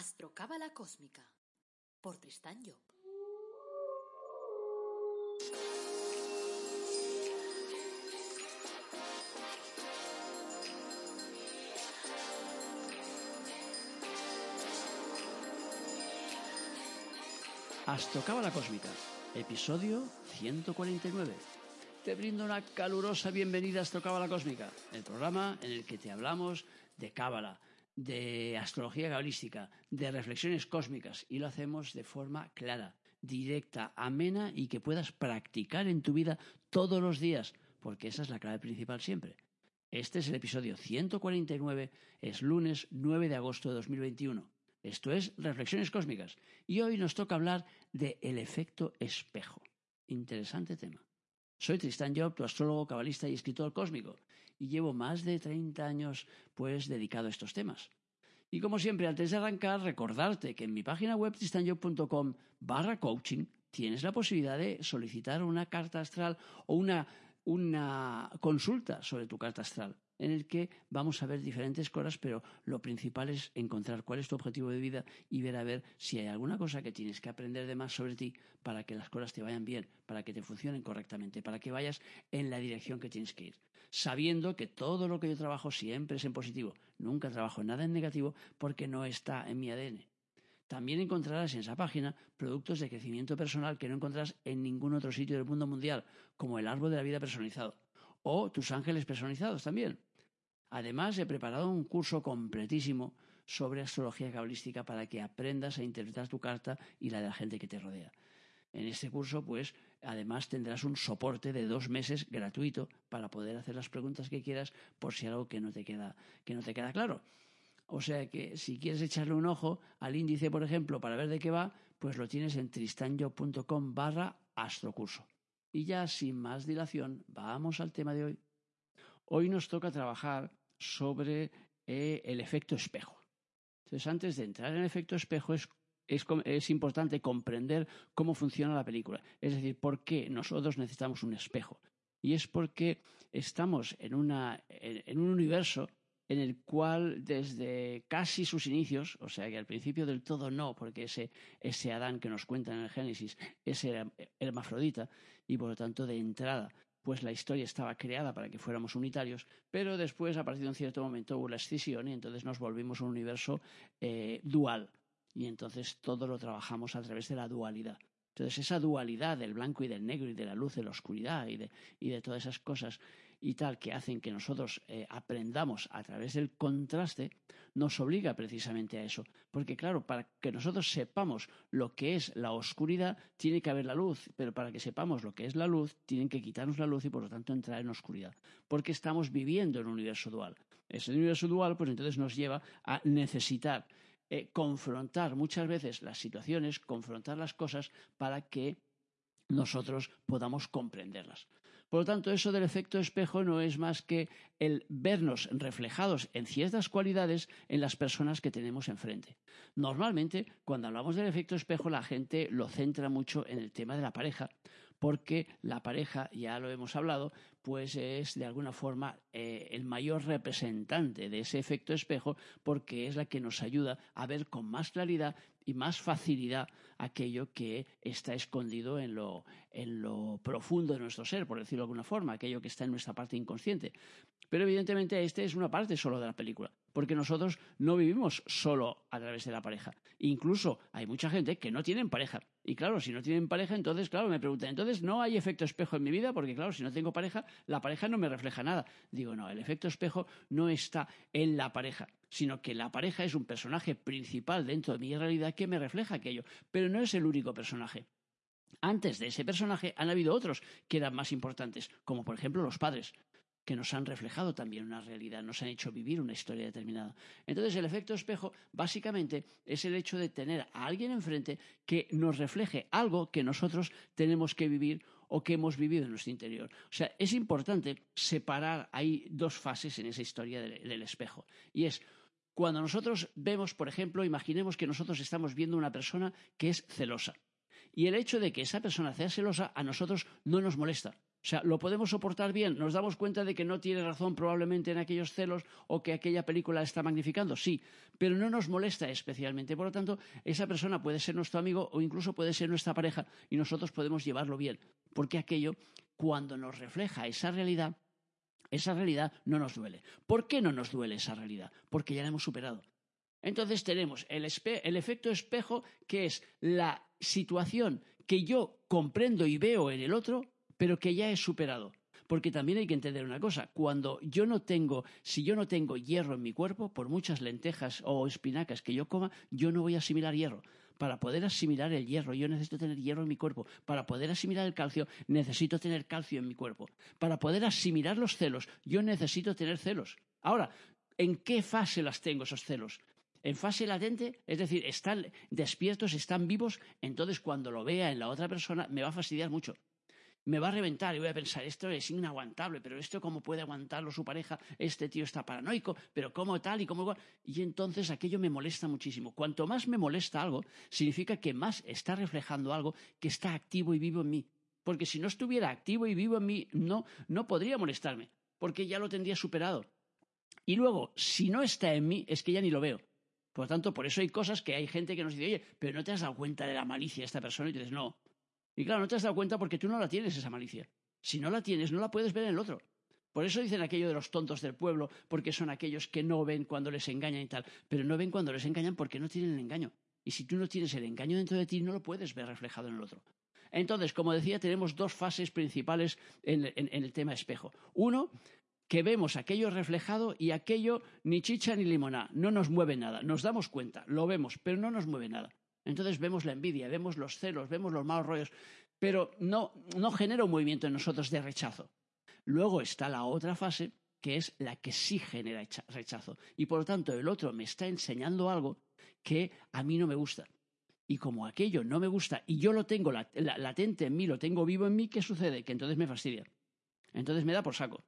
Astrocábala Cósmica por Tristán Job. Astrocábala Cósmica, episodio 149. Te brindo una calurosa bienvenida a Astrocábala Cósmica, el programa en el que te hablamos de cábala, de astrología cabalística, de reflexiones cósmicas y lo hacemos de forma clara, directa, amena y que puedas practicar en tu vida todos los días, porque esa es la clave principal siempre. Este es el episodio 149, es lunes 9 de agosto de 2021. Esto es Reflexiones Cósmicas y hoy nos toca hablar de el efecto espejo. Interesante tema. Soy Tristán Job, tu astrólogo, cabalista y escritor cósmico, y llevo más de 30 años pues dedicado a estos temas. Y como siempre, antes de arrancar, recordarte que en mi página web tristanjob.com barra coaching tienes la posibilidad de solicitar una carta astral o una, una consulta sobre tu carta astral en el que vamos a ver diferentes cosas, pero lo principal es encontrar cuál es tu objetivo de vida y ver a ver si hay alguna cosa que tienes que aprender de más sobre ti para que las cosas te vayan bien, para que te funcionen correctamente, para que vayas en la dirección que tienes que ir. Sabiendo que todo lo que yo trabajo siempre es en positivo, nunca trabajo nada en negativo porque no está en mi ADN. También encontrarás en esa página productos de crecimiento personal que no encontrarás en ningún otro sitio del mundo mundial, como el árbol de la vida personalizado, o tus ángeles personalizados también. Además, he preparado un curso completísimo sobre astrología cabalística para que aprendas a interpretar tu carta y la de la gente que te rodea. En este curso, pues, además tendrás un soporte de dos meses gratuito para poder hacer las preguntas que quieras por si algo que no te queda, que no te queda claro. O sea que si quieres echarle un ojo al índice, por ejemplo, para ver de qué va, pues lo tienes en tristanyo.com barra astrocurso. Y ya sin más dilación, vamos al tema de hoy. Hoy nos toca trabajar sobre eh, el efecto espejo. Entonces, antes de entrar en el efecto espejo, es, es, importante comprender cómo funciona la película. Es decir, por qué nosotros necesitamos un espejo. Y es porque estamos en, una, en un universo en el cual desde casi sus inicios, o sea que al principio del todo no, porque ese, ese Adán que nos cuenta en el Génesis es hermafrodita y por lo tanto de entrada pues la historia estaba creada para que fuéramos unitarios, pero después, a partir de un cierto momento, hubo la escisión y entonces nos volvimos un universo eh, dual. Y entonces todo lo trabajamos a través de la dualidad. Entonces esa dualidad del blanco y del negro y de la luz y la oscuridad y de, y de todas esas cosas y tal que hacen que nosotros eh, aprendamos a través del contraste, nos obliga precisamente a eso. Porque claro, para que nosotros sepamos lo que es la oscuridad, tiene que haber la luz, pero para que sepamos lo que es la luz, tienen que quitarnos la luz y por lo tanto entrar en oscuridad. Porque estamos viviendo en un universo dual. Ese universo dual, pues entonces nos lleva a necesitar eh, confrontar muchas veces las situaciones, confrontar las cosas para que nosotros podamos comprenderlas. Por lo tanto, eso del efecto espejo no es más que el vernos reflejados en ciertas cualidades en las personas que tenemos enfrente. Normalmente, cuando hablamos del efecto espejo, la gente lo centra mucho en el tema de la pareja, porque la pareja, ya lo hemos hablado, pues es de alguna forma eh, el mayor representante de ese efecto espejo, porque es la que nos ayuda a ver con más claridad y más facilidad aquello que está escondido en lo, en lo profundo de nuestro ser, por decirlo de alguna forma, aquello que está en nuestra parte inconsciente. Pero evidentemente este es una parte solo de la película, porque nosotros no vivimos solo a través de la pareja. Incluso hay mucha gente que no tienen pareja. Y claro, si no tienen pareja, entonces, claro, me preguntan, entonces no hay efecto espejo en mi vida, porque claro, si no tengo pareja, la pareja no me refleja nada. Digo, no, el efecto espejo no está en la pareja, sino que la pareja es un personaje principal dentro de mi realidad que me refleja aquello, pero no es el único personaje. Antes de ese personaje han habido otros que eran más importantes, como por ejemplo los padres que nos han reflejado también una realidad, nos han hecho vivir una historia determinada. Entonces, el efecto espejo básicamente es el hecho de tener a alguien enfrente que nos refleje algo que nosotros tenemos que vivir o que hemos vivido en nuestro interior. O sea, es importante separar, hay dos fases en esa historia del, espejo. Y es cuando nosotros vemos, por ejemplo, imaginemos que nosotros estamos viendo una persona que es celosa. Y el hecho de que esa persona sea celosa a nosotros no nos molesta O sea, lo podemos soportar bien, nos damos cuenta de que no tiene razón probablemente en aquellos celos o que aquella película está magnificando, sí, pero no nos molesta especialmente. Por lo tanto, esa persona puede ser nuestro amigo o incluso puede ser nuestra pareja y nosotros podemos llevarlo bien, porque aquello, cuando nos refleja esa realidad, esa realidad no nos duele. ¿Por qué no nos duele esa realidad? Porque ya la hemos superado. Entonces tenemos el, el efecto espejo, que es la situación que yo comprendo y veo en el otro, pero que ya he superado. Porque también hay que entender una cosa, cuando yo no tengo, si yo no tengo hierro en mi cuerpo, por muchas lentejas o espinacas que yo coma, yo no voy a asimilar hierro. Para poder asimilar el hierro, yo necesito tener hierro en mi cuerpo. Para poder asimilar el calcio, necesito tener calcio en mi cuerpo. Para poder asimilar los celos, yo necesito tener celos. Ahora, ¿en qué fase las tengo esos celos? En fase latente, es decir, están despiertos, están vivos, entonces cuando lo vea en la otra persona me va a fastidiar mucho me va a reventar y voy a pensar, esto es inaguantable, pero esto cómo puede aguantarlo su pareja, este tío está paranoico, pero cómo tal y cómo igual. Y entonces aquello me molesta muchísimo. Cuanto más me molesta algo, significa que más está reflejando algo que está activo y vivo en mí. Porque si no estuviera activo y vivo en mí, no, no podría molestarme, porque ya lo tendría superado. Y luego, si no está en mí, es que ya ni lo veo. Por lo tanto, por eso hay cosas que hay gente que nos dice, oye, pero no te has dado cuenta de la malicia de esta persona y dices, no, y claro, no te has dado cuenta porque tú no la tienes esa malicia. Si no la tienes, no la puedes ver en el otro. Por eso dicen aquello de los tontos del pueblo, porque son aquellos que no ven cuando les engañan y tal. Pero no ven cuando les engañan porque no tienen el engaño. Y si tú no tienes el engaño dentro de ti, no lo puedes ver reflejado en el otro. Entonces, como decía, tenemos dos fases principales en, el tema espejo. Uno, que vemos aquello reflejado y aquello ni chicha ni limoná, no nos mueve nada. Nos damos cuenta, lo vemos, pero no nos mueve nada. Entonces vemos la envidia, vemos los celos, vemos los malos rollos, pero no, no genera un movimiento en nosotros de rechazo. Luego está la otra fase, que es la que sí genera rechazo. Y por lo tanto, el otro me está enseñando algo que a mí no me gusta. Y como aquello no me gusta y yo lo tengo latente en mí, lo tengo vivo en mí, ¿qué sucede? Que entonces me fastidia. Entonces me da por saco.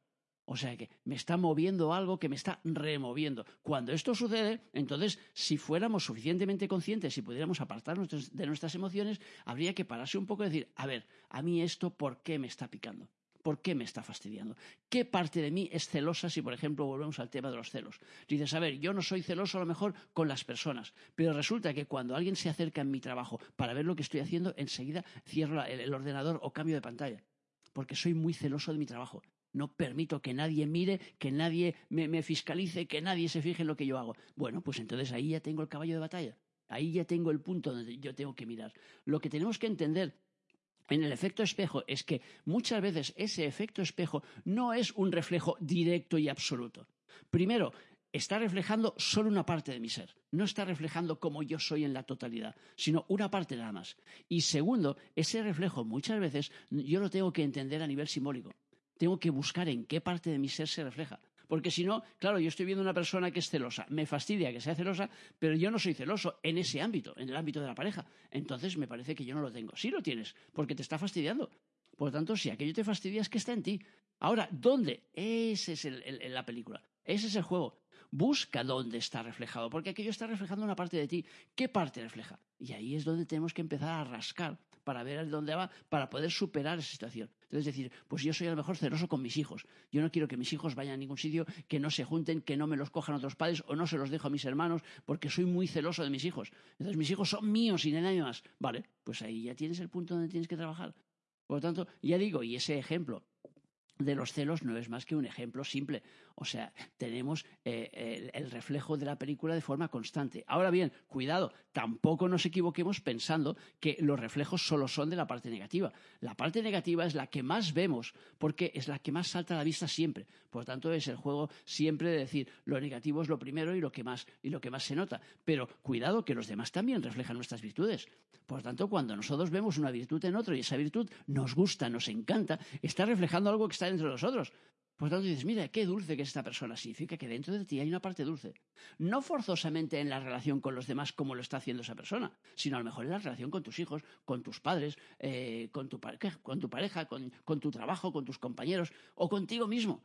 O sea que me está moviendo algo que me está removiendo. Cuando esto sucede, entonces, si fuéramos suficientemente conscientes y pudiéramos apartarnos de nuestras emociones, habría que pararse un poco y decir, a ver, a mí esto, ¿por qué me está picando? ¿Por qué me está fastidiando? ¿Qué parte de mí es celosa si, por ejemplo, volvemos al tema de los celos? Dices, a ver, yo no soy celoso a lo mejor con las personas, pero resulta que cuando alguien se acerca en mi trabajo para ver lo que estoy haciendo, enseguida cierro el ordenador o cambio de pantalla porque soy muy celoso de mi trabajo. No permito que nadie mire, que nadie me, fiscalice, que nadie se fije en lo que yo hago. Bueno, pues entonces ahí ya tengo el caballo de batalla. Ahí ya tengo el punto donde yo tengo que mirar. Lo que tenemos que entender en el efecto espejo es que muchas veces ese efecto espejo no es un reflejo directo y absoluto. Primero, está reflejando solo una parte de mi ser. No está reflejando como yo soy en la totalidad, sino una parte nada más. Y segundo, ese reflejo muchas veces yo lo tengo que entender a nivel simbólico tengo que buscar en qué parte de mi ser se refleja. Porque si no, claro, yo estoy viendo una persona que es celosa, me fastidia que sea celosa, pero yo no soy celoso en ese ámbito, en el ámbito de la pareja. Entonces me parece que yo no lo tengo. Sí lo tienes, porque te está fastidiando. Por lo tanto, si aquello te fastidia es que está en ti. Ahora, ¿dónde? Ese es la película. Ese es el juego. Busca dónde está reflejado, porque aquello está reflejando una parte de ti. ¿Qué parte refleja? Y ahí es donde tenemos que empezar a rascar para ver dónde va, para poder superar esa situación. Es decir, pues yo soy a lo mejor celoso con mis hijos. Yo no quiero que mis hijos vayan a ningún sitio, que no se junten, que no me los cojan otros padres o no se los dejo a mis hermanos, porque soy muy celoso de mis hijos. Entonces mis hijos son míos y nadie más. Vale, pues ahí ya tienes el punto donde tienes que trabajar. Por lo tanto, ya digo, y ese ejemplo de los celos no es más que un ejemplo simple. O sea, tenemos eh, el, reflejo de la película de forma constante. Ahora bien, cuidado, tampoco nos equivoquemos pensando que los reflejos solo son de la parte negativa. La parte negativa es la que más vemos porque es la que más salta a la vista siempre. Por tanto, es el juego siempre de decir lo negativo es lo primero y lo que más, y lo que más se nota. Pero cuidado que los demás también reflejan nuestras virtudes. Por tanto, cuando nosotros vemos una virtud en otro y esa virtud nos gusta, nos encanta, está reflejando algo que está dentro de nosotros. Por tanto, dices, mira, qué dulce que es esta persona. Significa que dentro de ti hay una parte dulce. No forzosamente en la relación con los demás como lo está haciendo esa persona, sino a lo mejor en la relación con tus hijos, con tus padres, eh, con, tu pareja, con, tu trabajo, con tus compañeros o contigo mismo.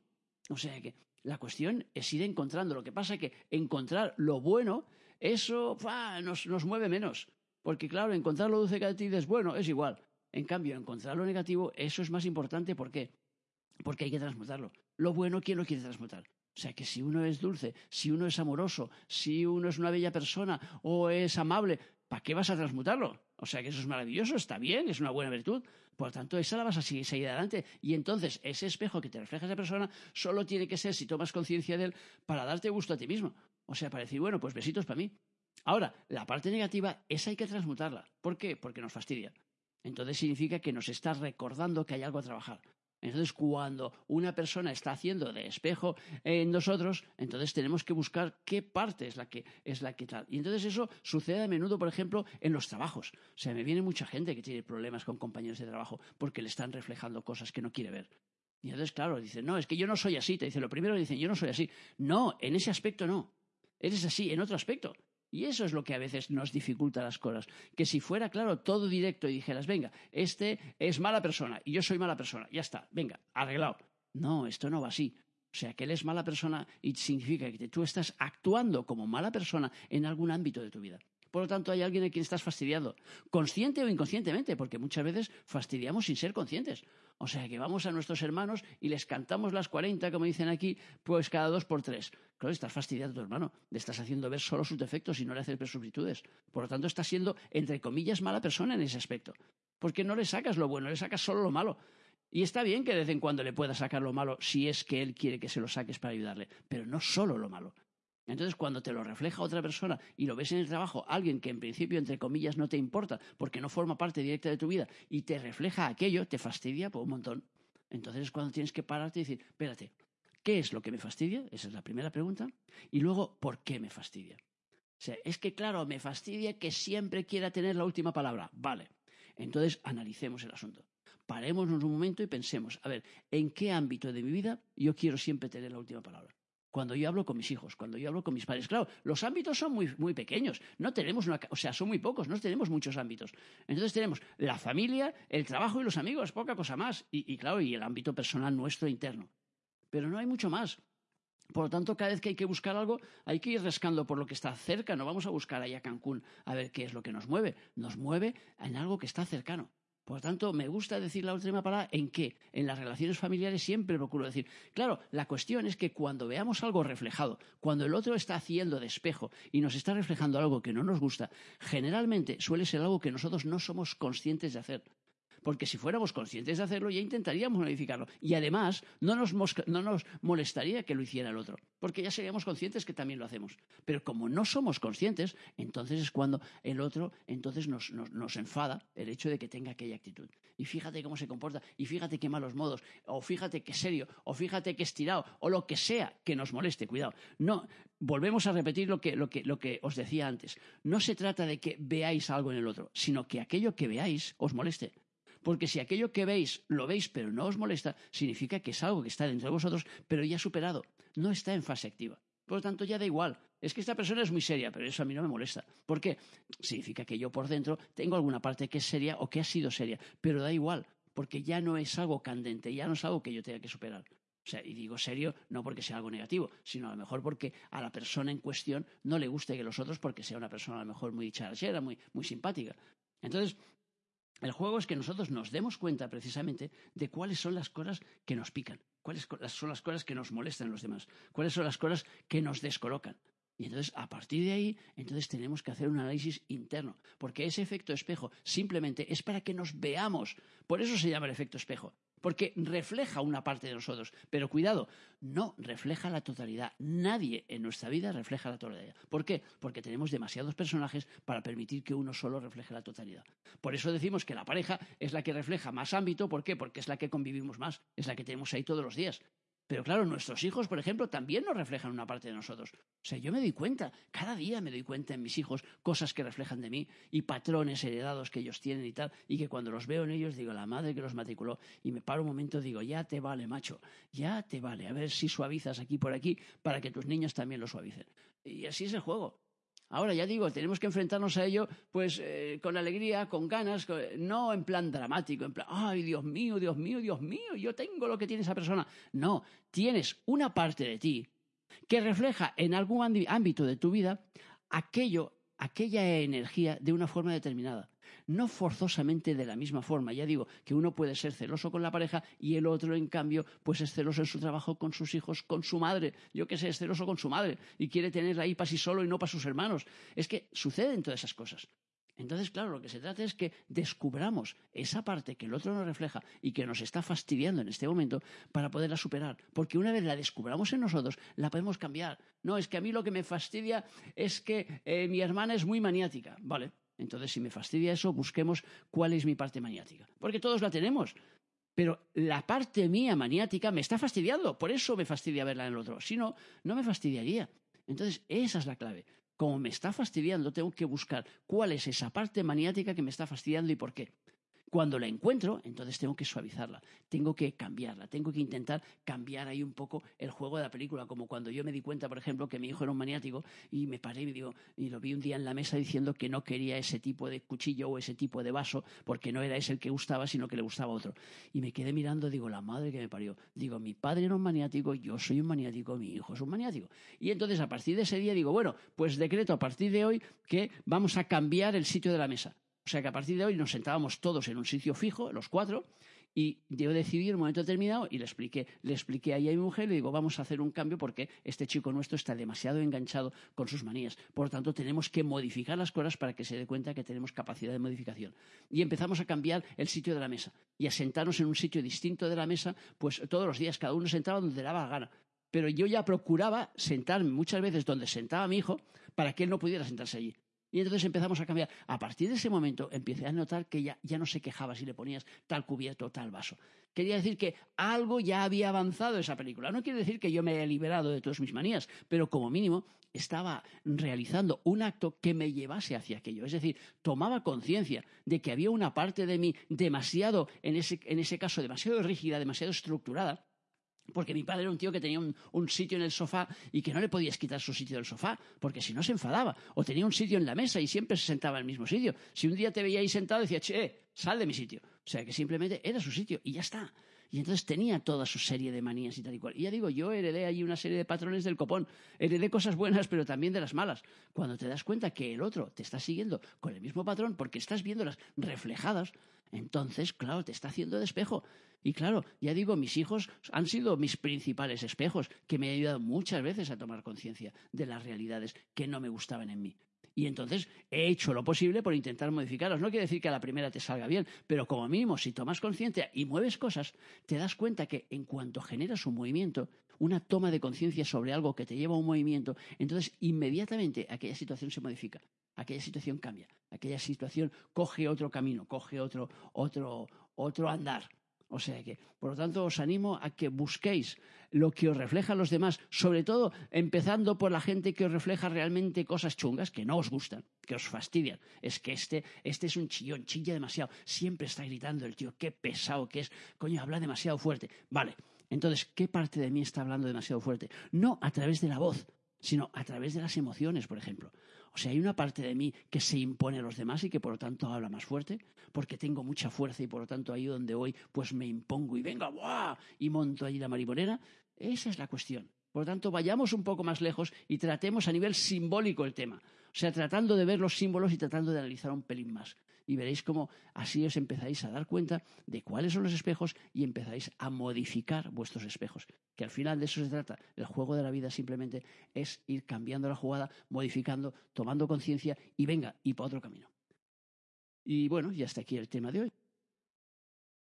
O sea que la cuestión es ir encontrando. Lo que pasa es que encontrar lo bueno, eso nos, nos mueve menos. Porque claro, encontrar lo dulce que a ti es bueno, es igual En cambio, encontrar lo negativo, eso es más importante. ¿Por qué? Porque hay que transmutarlo. Lo bueno, ¿quién lo quiere transmutar? O sea, que si uno es dulce, si uno es amoroso, si uno es una bella persona o es amable, ¿para qué vas a transmutarlo? O sea, que eso es maravilloso, está bien, es una buena virtud. Por lo tanto, esa la vas a seguir, seguir, adelante. Y entonces, ese espejo que te refleja esa persona solo tiene que ser, si tomas conciencia de él, para darte gusto a ti mismo. O sea, para decir, bueno, pues besitos para mí. Ahora, la parte negativa, esa hay que transmutarla. ¿Por qué? Porque nos fastidia. Entonces significa que nos está recordando que hay algo a trabajar. Entonces, cuando una persona está haciendo de espejo en nosotros, entonces tenemos que buscar qué parte es la que es la que tal. Y entonces eso sucede a menudo, por ejemplo, en los trabajos. O sea, me viene mucha gente que tiene problemas con compañeros de trabajo porque le están reflejando cosas que no quiere ver. Y entonces, claro, dicen, no, es que yo no soy así. Te dice, lo primero dicen, yo no soy así. No, en ese aspecto no. Eres así, en otro aspecto. Y eso es lo que a veces nos dificulta las cosas. Que si fuera, claro, todo directo y dijeras, venga, este es mala persona y yo soy mala persona, ya está, venga, arreglado. No, esto no va así. O sea, que él es mala persona y significa que tú estás actuando como mala persona en algún ámbito de tu vida. Por lo tanto, hay alguien a quien estás fastidiando, consciente o inconscientemente, porque muchas veces fastidiamos sin ser conscientes. O sea, que vamos a nuestros hermanos y les cantamos las 40, como dicen aquí, pues cada dos por tres. Claro, estás fastidiando a tu hermano, le estás haciendo ver solo sus defectos y no le haces ver sus virtudes. Por lo tanto, estás siendo, entre comillas, mala persona en ese aspecto. Porque no le sacas lo bueno, le sacas solo lo malo. Y está bien que de vez en cuando le puedas sacar lo malo si es que él quiere que se lo saques para ayudarle, pero no solo lo malo. Entonces, cuando te lo refleja otra persona y lo ves en el trabajo, alguien que en principio, entre comillas, no te importa porque no forma parte directa de tu vida y te refleja aquello, te fastidia por un montón. Entonces es cuando tienes que pararte y decir, espérate, ¿qué es lo que me fastidia? Esa es la primera pregunta. Y luego, ¿por qué me fastidia? O sea, es que, claro, me fastidia que siempre quiera tener la última palabra. Vale. Entonces, analicemos el asunto. Parémonos un momento y pensemos, a ver, ¿en qué ámbito de mi vida yo quiero siempre tener la última palabra? Cuando yo hablo con mis hijos, cuando yo hablo con mis padres. Claro, los ámbitos son muy, muy pequeños, no tenemos una, o sea, son muy pocos, no tenemos muchos ámbitos. Entonces tenemos la familia, el trabajo y los amigos, poca cosa más. Y, claro, y el ámbito personal nuestro interno. Pero no hay mucho más. Por lo tanto, cada vez que hay que buscar algo, hay que ir rascando por lo que está cerca. No vamos a buscar allá Cancún a ver qué es lo que nos mueve. Nos mueve en algo que está cercano. Por lo tanto, me gusta decir la última palabra en qué. En las relaciones familiares siempre procuro decir. Claro, la cuestión es que cuando veamos algo reflejado, cuando el otro está haciendo de espejo y nos está reflejando algo que no nos gusta, generalmente suele ser algo que nosotros no somos conscientes de hacer porque si fuéramos conscientes de hacerlo ya intentaríamos modificarlo. Y además no nos, molestaría que lo hiciera el otro, porque ya seríamos conscientes que también lo hacemos. Pero como no somos conscientes, entonces es cuando el otro entonces nos, nos enfada el hecho de que tenga aquella actitud. Y fíjate cómo se comporta, y fíjate qué malos modos, o fíjate qué serio, o fíjate qué estirado, o lo que sea que nos moleste, cuidado. No, volvemos a repetir lo que, lo, que, lo que os decía antes. No se trata de que veáis algo en el otro, sino que aquello que veáis os moleste. Porque si aquello que veis lo veis pero no os molesta, significa que es algo que está dentro de vosotros, pero ya superado, no está en fase activa. Por lo tanto, ya da igual. Es que esta persona es muy seria, pero eso a mí no me molesta. ¿Por qué? Significa que yo por dentro tengo alguna parte que es seria o que ha sido seria, pero da igual, porque ya no es algo candente, ya no es algo que yo tenga que superar. O sea, y digo serio no porque sea algo negativo, sino a lo mejor porque a la persona en cuestión no le guste que los otros porque sea una persona a lo mejor muy charachera, muy, muy simpática. Entonces, el juego es que nosotros nos demos cuenta precisamente de cuáles son las cosas que nos pican, cuáles son las cosas que nos molestan en los demás, cuáles son las cosas que nos descolocan. Y entonces, a partir de ahí, entonces tenemos que hacer un análisis interno, porque ese efecto espejo simplemente es para que nos veamos. Por eso se llama el efecto espejo porque refleja una parte de nosotros. Pero cuidado, no refleja la totalidad. Nadie en nuestra vida refleja la totalidad. ¿Por qué? Porque tenemos demasiados personajes para permitir que uno solo refleje la totalidad. Por eso decimos que la pareja es la que refleja más ámbito. ¿Por qué? Porque es la que convivimos más, es la que tenemos ahí todos los días. Pero claro, nuestros hijos, por ejemplo, también nos reflejan una parte de nosotros. O sea, yo me doy cuenta, cada día me doy cuenta en mis hijos cosas que reflejan de mí y patrones heredados que ellos tienen y tal, y que cuando los veo en ellos digo, la madre que los matriculó, y me paro un momento digo, ya te vale, macho, ya te vale, a ver si suavizas aquí por aquí para que tus niños también lo suavicen. Y así es el juego. Ahora ya digo, tenemos que enfrentarnos a ello pues eh, con alegría, con ganas, no en plan dramático, en plan, ay, Dios mío, Dios mío, Dios mío, yo tengo lo que tiene esa persona. No, tienes una parte de ti que refleja en algún ámbito de tu vida aquello, aquella energía de una forma determinada. No forzosamente de la misma forma. Ya digo que uno puede ser celoso con la pareja y el otro, en cambio, pues es celoso en su trabajo, con sus hijos, con su madre. Yo qué sé, es celoso con su madre y quiere tenerla ahí para sí solo y no para sus hermanos. Es que suceden todas esas cosas. Entonces, claro, lo que se trata es que descubramos esa parte que el otro nos refleja y que nos está fastidiando en este momento para poderla superar. Porque una vez la descubramos en nosotros, la podemos cambiar. No, es que a mí lo que me fastidia es que eh, mi hermana es muy maniática. Vale, entonces si me fastidia eso, busquemos cuál es mi parte maniática. Porque todos la tenemos. Pero la parte mía maniática me está fastidiando. Por eso me fastidia verla en el otro. Si no, no me fastidiaría. Entonces, esa es la clave como me está fastidiando, tengo que buscar cuál es esa parte maniática que me está fastidiando y por qué. Cuando la encuentro, entonces tengo que suavizarla, tengo que cambiarla, tengo que intentar cambiar ahí un poco el juego de la película, como cuando yo me di cuenta, por ejemplo, que mi hijo era un maniático y me paré y, digo, y lo vi un día en la mesa diciendo que no quería ese tipo de cuchillo o ese tipo de vaso porque no era ese el que gustaba, sino que le gustaba otro. Y me quedé mirando, digo, la madre que me parió. Digo, mi padre era un maniático, yo soy un maniático, mi hijo es un maniático. Y entonces a partir de ese día digo, bueno, pues decreto a partir de hoy que vamos a cambiar el sitio de la mesa. O sea que a partir de hoy nos sentábamos todos en un sitio fijo, los cuatro, y yo decidí en un momento determinado y le expliqué, le expliqué ahí a mi mujer, le digo, vamos a hacer un cambio porque este chico nuestro está demasiado enganchado con sus manías. Por lo tanto, tenemos que modificar las cosas para que se dé cuenta que tenemos capacidad de modificación. Y empezamos a cambiar el sitio de la mesa y a sentarnos en un sitio distinto de la mesa, pues todos los días, cada uno sentaba donde le daba la gana. Pero yo ya procuraba sentarme muchas veces donde sentaba mi hijo para que él no pudiera sentarse allí. Y entonces empezamos a cambiar. A partir de ese momento empecé a notar que ya, ya no se quejaba si le ponías tal cubierto o tal vaso. Quería decir que algo ya había avanzado esa película. No quiere decir que yo me haya liberado de todas mis manías, pero como mínimo estaba realizando un acto que me llevase hacia aquello. Es decir, tomaba conciencia de que había una parte de mí demasiado, en ese, en ese caso, demasiado rígida, demasiado estructurada, porque mi padre era un tío que tenía un, sitio en el sofá y que no le podías quitar su sitio del sofá, porque si no se enfadaba. O tenía un sitio en la mesa y siempre se sentaba en el mismo sitio. Si un día te veía ahí sentado, decía, che, sal de mi sitio. O sea que simplemente era su sitio y ya está. Y entonces tenía toda su serie de manías y tal y cual. Y ya digo, yo heredé ahí una serie de patrones del copón. Heredé cosas buenas, pero también de las malas. Cuando te das cuenta que el otro te está siguiendo con el mismo patrón porque estás viéndolas reflejadas, entonces, claro, te está haciendo de espejo. Y claro, ya digo, mis hijos han sido mis principales espejos, que me han ayudado muchas veces a tomar conciencia de las realidades que no me gustaban en mí. Y entonces he hecho lo posible por intentar modificarlos. No quiere decir que a la primera te salga bien, pero como mínimo, si tomas conciencia y mueves cosas, te das cuenta que en cuanto generas un movimiento, una toma de conciencia sobre algo que te lleva a un movimiento, entonces inmediatamente aquella situación se modifica, aquella situación cambia, aquella situación coge otro camino, coge otro, otro, otro andar. O sea que, por lo tanto, os animo a que busquéis lo que os refleja a los demás, sobre todo empezando por la gente que os refleja realmente cosas chungas que no os gustan, que os fastidian. Es que este, este es un chillón, chilla demasiado, siempre está gritando el tío, qué pesado que es, coño, habla demasiado fuerte. Vale, entonces, ¿qué parte de mí está hablando demasiado fuerte? No a través de la voz, sino a través de las emociones, por ejemplo. O sea, hay una parte de mí que se impone a los demás y que por lo tanto habla más fuerte, porque tengo mucha fuerza y por lo tanto ahí donde voy, pues me impongo y venga, ¡buah! y monto allí la marimonera. Esa es la cuestión. Por lo tanto, vayamos un poco más lejos y tratemos a nivel simbólico el tema. O sea, tratando de ver los símbolos y tratando de analizar un pelín más y veréis cómo así os empezáis a dar cuenta de cuáles son los espejos y empezáis a modificar vuestros espejos. Que al final de eso se trata. El juego de la vida simplemente es ir cambiando la jugada, modificando, tomando conciencia y venga, y para otro camino. Y bueno, ya está aquí el tema de hoy.